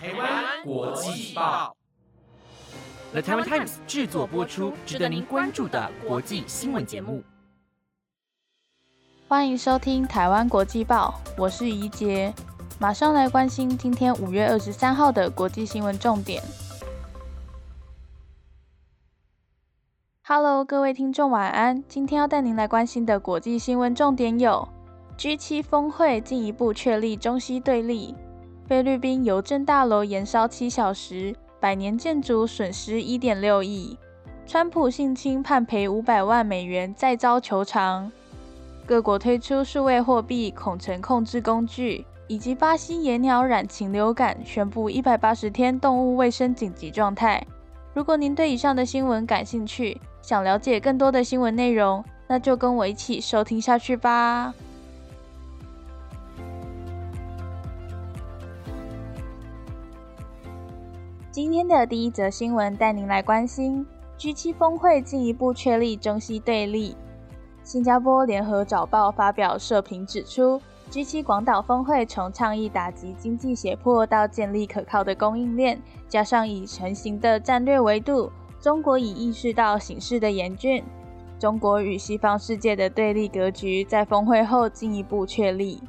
台湾国际报，The Taiwan Times 制作播出，值得您关注的国际新闻节目。欢迎收听台湾国际报，我是怡杰，马上来关心今天五月二十三号的国际新闻重点。Hello，各位听众，晚安。今天要带您来关心的国际新闻重点有：G7 峰会进一步确立中西对立；菲律宾邮政大楼延烧七小时，百年建筑损失一点六亿；川普性侵判赔五百万美元，再遭求偿；各国推出数位货币恐成控制工具；以及巴西野鸟染禽流感，宣布一百八十天动物卫生紧急状态。如果您对以上的新闻感兴趣，想了解更多的新闻内容，那就跟我一起收听下去吧。今天的第一则新闻带您来关心 G7 峰会进一步确立中西对立。新加坡联合早报发表社评指出，G7 广岛峰会从倡议打击经济胁迫到建立可靠的供应链，加上已成型的战略维度。中国已意识到形势的严峻，中国与西方世界的对立格局在峰会后进一步确立。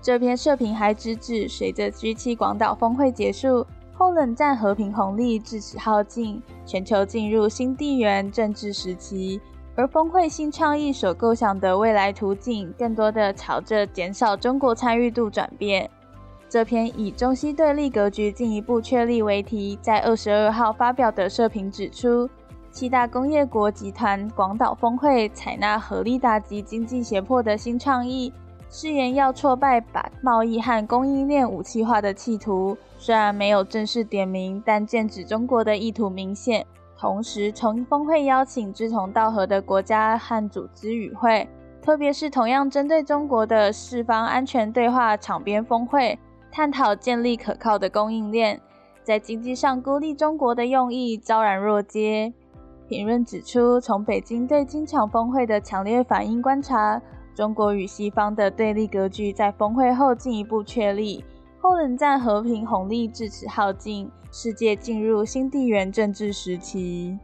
这篇社评还直指，随着 G7 广岛峰会结束，后冷战和平红利至此耗尽，全球进入新地缘政治时期，而峰会新倡议所构想的未来图景，更多的朝着减少中国参与度转变。这篇以中西对立格局进一步确立为题，在二十二号发表的社评指出，七大工业国集团广岛峰会采纳合力打击经济胁迫的新倡议，誓言要挫败把贸易和供应链武器化的企图。虽然没有正式点名，但剑指中国的意图明显。同时，从峰会邀请志同道合的国家和组织与会，特别是同样针对中国的四方安全对话场边峰会。探讨建立可靠的供应链，在经济上孤立中国的用意昭然若揭。评论指出，从北京对金场峰会的强烈反应观察，中国与西方的对立格局在峰会后进一步确立，后冷战和平红利至此耗尽，世界进入新地缘政治时期。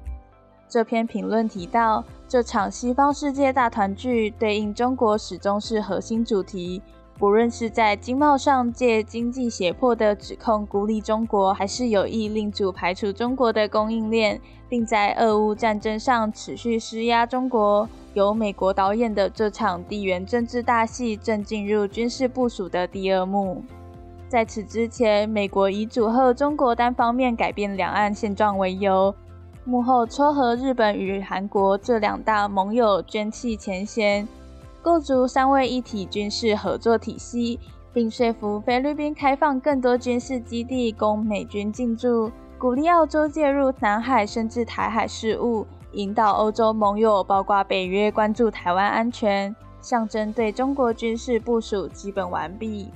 这篇评论提到，这场西方世界大团聚对应中国始终是核心主题。不论是在经贸上借经济胁迫的指控孤立中国，还是有意令主排除中国的供应链，并在俄乌战争上持续施压中国，由美国导演的这场地缘政治大戏正进入军事部署的第二幕。在此之前，美国以祝贺中国单方面改变两岸现状为由，幕后撮合日本与韩国这两大盟友捐弃前嫌。构筑三位一体军事合作体系，并说服菲律宾开放更多军事基地供美军进驻，鼓励澳洲介入南海甚至台海事务，引导欧洲盟友包括北约关注台湾安全，象征对中国军事部署基本完毕。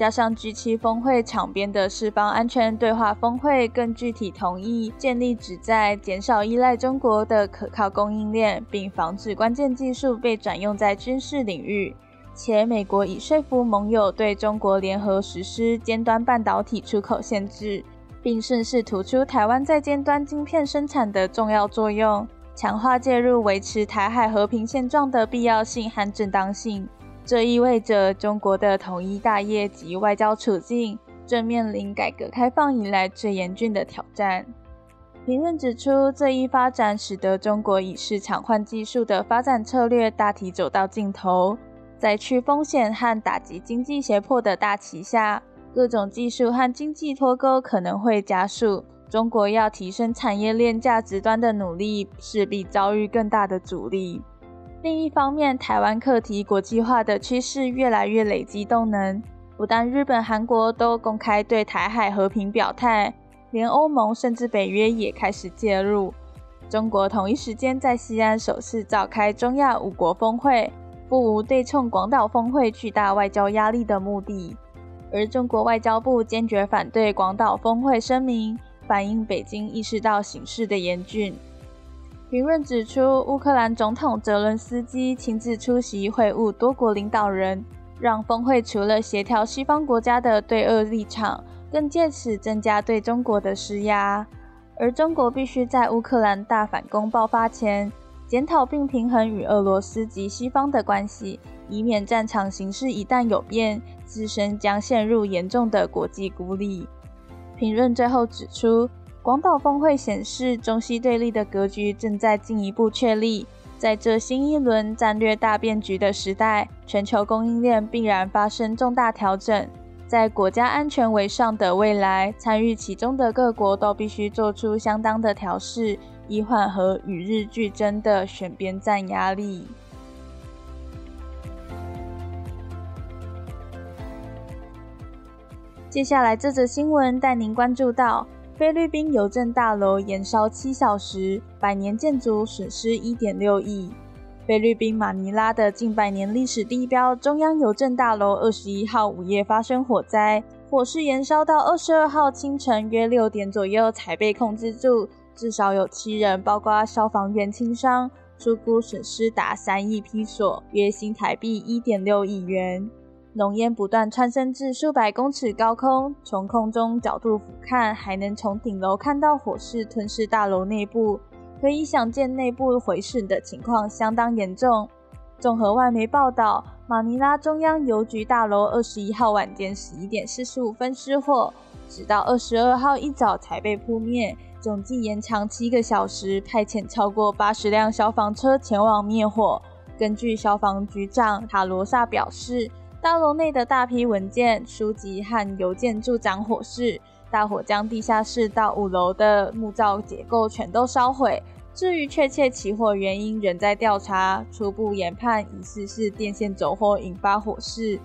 加上 G7 峰会场边的四方安全对话峰会，更具体同意建立旨在减少依赖中国的可靠供应链，并防止关键技术被转用在军事领域。且美国已说服盟友对中国联合实施尖端半导体出口限制，并顺势突出台湾在尖端晶片生产的重要作用，强化介入维持台海和平现状的必要性和正当性。这意味着中国的统一大业及外交处境正面临改革开放以来最严峻的挑战。评论指出，这一发展使得中国以市场换技术的发展策略大体走到尽头。在去风险和打击经济胁迫的大旗下，各种技术和经济脱钩可能会加速。中国要提升产业链价值端的努力，势必遭遇更大的阻力。另一方面，台湾课题国际化的趋势越来越累积动能，不但日本、韩国都公开对台海和平表态，连欧盟甚至北约也开始介入。中国同一时间在西安首次召开中亚五国峰会，不无对冲广岛峰会巨大外交压力的目的。而中国外交部坚决反对广岛峰会声明，反映北京意识到形势的严峻。评论指出，乌克兰总统泽伦斯基亲自出席会晤多国领导人，让峰会除了协调西方国家的对俄立场，更借此增加对中国的施压。而中国必须在乌克兰大反攻爆发前，检讨并平衡与俄罗斯及西方的关系，以免战场形势一旦有变，自身将陷入严重的国际孤立。评论最后指出，广岛峰会显示中西对立的格局正在进一步确立。在这新一轮战略大变局的时代，全球供应链必然发生重大调整。在国家安全为上的未来，参与其中的各国都必须做出相当的调试，以缓和与日俱增的选边站压力。接下来这则新闻带您关注到：菲律宾邮政大楼延烧七小时，百年建筑损失一点六亿。菲律宾马尼拉的近百年历史地标中央邮政大楼二十一号午夜发生火灾，火势延烧到二十二号清晨约六点左右才被控制住，至少有七人，包括消防员轻伤，出估损失达三亿披索，约新台币一点六亿元。浓烟不断窜升至数百公尺高空，从空中角度俯瞰，还能从顶楼看到火势吞噬大楼内部。可以想见，内部毁损的情况相当严重。综合外媒报道，马尼拉中央邮局大楼二十一号晚间十一点四十五分失火，直到二十二号一早才被扑灭，总计延长七个小时，派遣超过八十辆消防车前往灭火。根据消防局长塔罗萨表示，大楼内的大批文件、书籍和邮件助长火势。大火将地下室到五楼的木造结构全都烧毁。至于确切起火原因，仍在调查。初步研判，疑似是电线走火引发火势。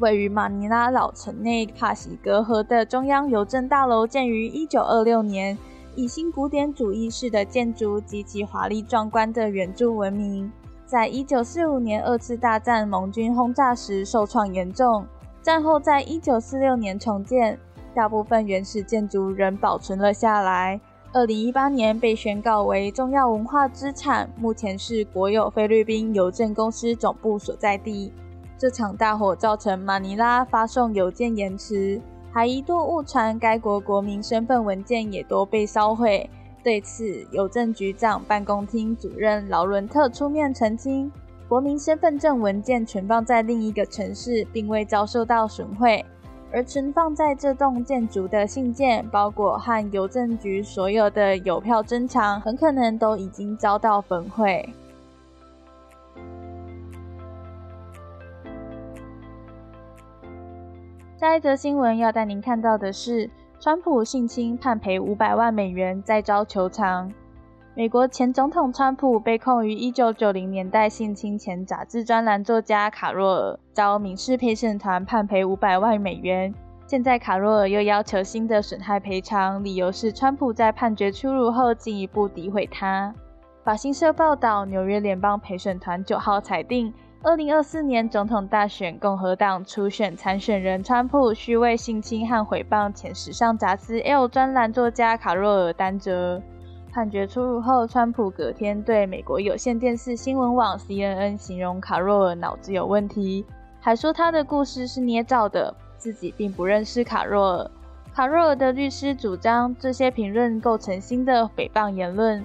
位于马尼拉老城内帕西格河的中央邮政大楼，建于1926年，以新古典主义式的建筑及其华丽壮观的圆柱闻名。在一九四五年二次大战盟军轰炸时受创严重，战后在一九四六年重建。大部分原始建筑仍保存了下来。二零一八年被宣告为重要文化资产，目前是国有菲律宾邮政公司总部所在地。这场大火造成马尼拉发送邮件延迟，还一度误传该国国民身份文件也都被烧毁。对此，邮政局长办公厅主任劳伦特出面澄清，国民身份证文件存放在另一个城市，并未遭受到损毁。而存放在这栋建筑的信件、包裹和邮政局所有的邮票珍藏，很可能都已经遭到焚毁。下一则新闻要带您看到的是，川普性侵判赔五百万美元，再遭求偿。美国前总统川普被控于1990年代性侵前杂志专栏作家卡若尔，遭民事陪审团判赔五百万美元。现在卡若尔又要求新的损害赔偿，理由是川普在判决出炉后进一步诋毁他。法新社报道，纽约联邦陪审团9号裁定，2024年总统大选共和党初选参选人川普需为性侵和诽谤前时尚杂志 L 专栏作家卡若尔担责。判决出炉后，川普隔天对美国有线电视新闻网 CNN 形容卡若尔脑子有问题，还说他的故事是捏造的，自己并不认识卡若尔。卡若尔的律师主张这些评论构成新的诽谤言论，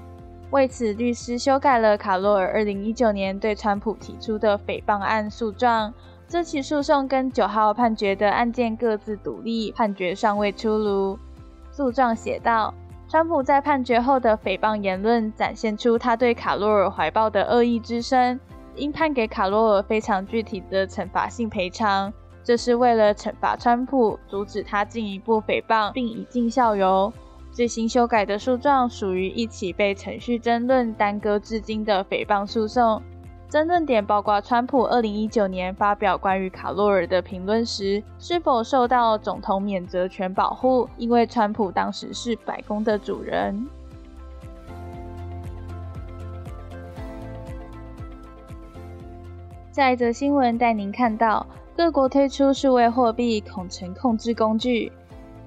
为此律师修改了卡洛尔2019年对川普提出的诽谤案诉状。这起诉讼跟九号判决的案件各自独立，判决尚未出炉。诉状写道。川普在判决后的诽谤言论展现出他对卡洛尔怀抱的恶意之深，应判给卡洛尔非常具体的惩罚性赔偿。这是为了惩罚川普，阻止他进一步诽谤，并以儆效尤。最新修改的诉状属于一起被程序争论耽搁至今的诽谤诉讼。争论点包括川普二零一九年发表关于卡洛尔的评论时是否受到总统免责权保护，因为川普当时是白宫的主人。下一则新闻带您看到，各国推出数位货币恐成控制工具。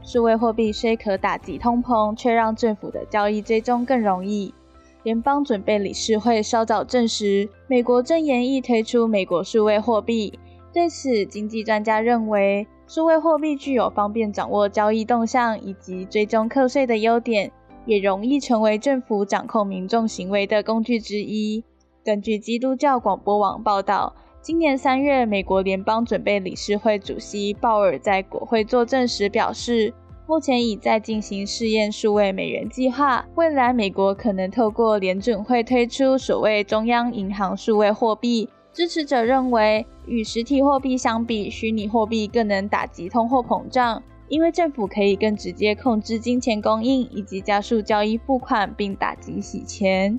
数位货币虽可打击通膨，却让政府的交易追踪更容易。联邦准备理事会稍早证实，美国正研议推出美国数位货币。对此，经济专家认为，数位货币具有方便掌握交易动向以及追踪课税的优点，也容易成为政府掌控民众行为的工具之一。根据基督教广播网报道，今年三月，美国联邦准备理事会主席鲍尔在国会作证时表示，目前已在进行试验数位美元计划，未来美国可能透过联准会推出所谓中央银行数位货币。支持者认为，与实体货币相比，虚拟货币更能打击通货膨胀，因为政府可以更直接控制金钱供应以及加速交易付款，并打击洗钱。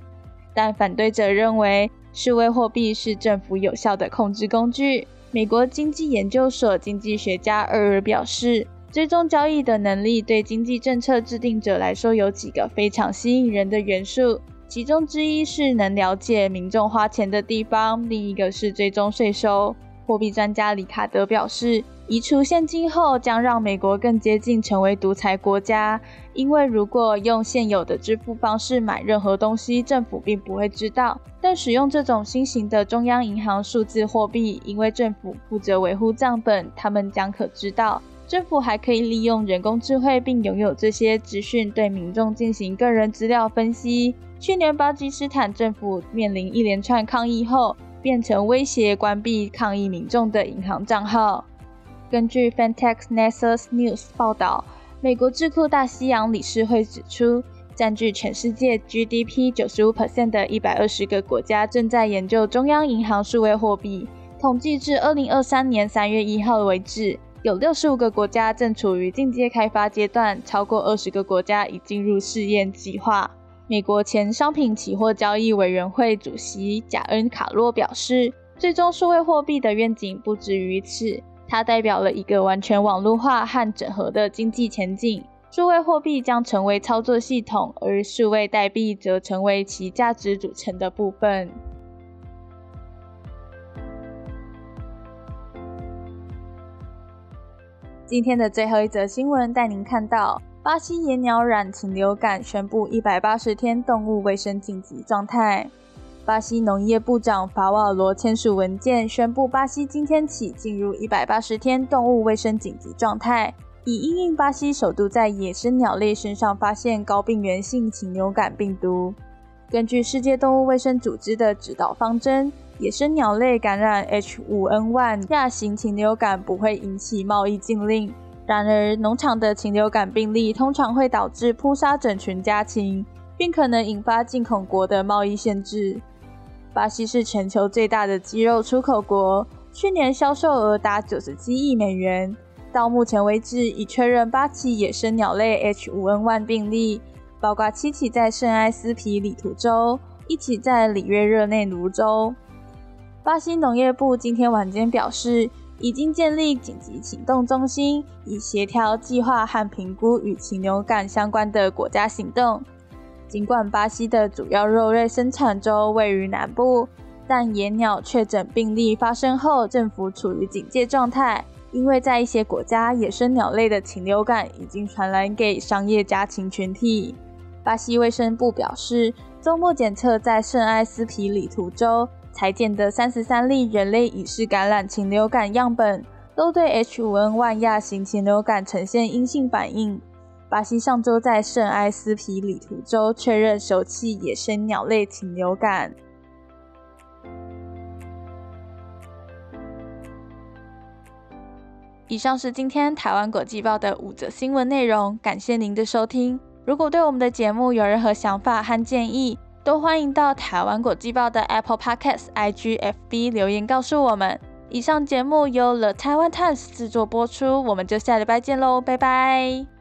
但反对者认为，数位货币是政府有效的控制工具。美国经济研究所经济学家厄尔表示，追踪交易的能力对经济政策制定者来说有几个非常吸引人的元素。其中之一是能了解民众花钱的地方，另一个是追踪税收。货币专家里卡德表示，移除现金后将让美国更接近成为独裁国家，因为如果用现有的支付方式买任何东西，政府并不会知道；但使用这种新型的中央银行数字货币，因为政府负责维护账本，他们将可知道。政府还可以利用人工智慧，并拥有这些资讯，对民众进行个人资料分析。去年巴基斯坦政府面临一连串抗议后，变成威胁关闭抗议民众的银行账号。根据 Fantex Nexus News 报道，美国智库大西洋理事会指出，占据全世界 GDP 95%的一百二十个国家正在研究中央银行数位货币。统计至2023年3月1号为止，有65个国家正处于进阶开发阶段，超过20个国家已进入试验计划。美国前商品期货交易委员会主席贾恩·卡洛表示，最终数位货币的愿景不止于此，它代表了一个完全网络化和整合的经济前景。数位货币将成为操作系统，而数位代币则成为其价值组成的部分。今天的最后一则新闻带您看到。巴西野鸟染禽流感宣布一百八十天动物卫生紧急状态。巴西农业部长法瓦罗签署文件，宣布巴西今天起进入一百八十天动物卫生紧急状态，以应应巴西首度在野生鸟类身上发现高病原性禽流感病毒。根据世界动物卫生组织的指导方针，野生鸟类感染 H5N1 亚型禽流感不会引起贸易禁令。然而，农场的禽流感病例通常会导致扑杀整群家禽，并可能引发进口国的贸易限制。巴西是全球最大的鸡肉出口国，去年销售额达九十七亿美元。到目前为止，已确认八起野生鸟类 H5N1 病例，包括七起在圣埃斯皮里图州，一起在里约热内卢州。巴西农业部今天晚间表示。已经建立紧急行动中心，以协调计划和评估与禽流感相关的国家行动。尽管巴西的主要肉类生产州位于南部，但野鸟确诊病例发生后，政府处于警戒状态，因为在一些国家，野生鸟类的禽流感已经传染给商业家禽群体。巴西卫生部表示，周末检测在圣埃斯皮里图州。裁剪的三十三例人类乙式感染禽流感样本，都对 H5N1 亚型禽流感呈现阴性反应。巴西上周在圣埃斯皮里图州确认首起野生鸟类禽流感。以上是今天台湾国际报的五则新闻内容，感谢您的收听。如果对我们的节目有任何想法和建议，都欢迎到台湾国际报的 Apple Podcasts、IGFB 留言告诉我们。以上节目由 The Taiwan Times 制作播出，我们就下礼拜见喽，拜拜。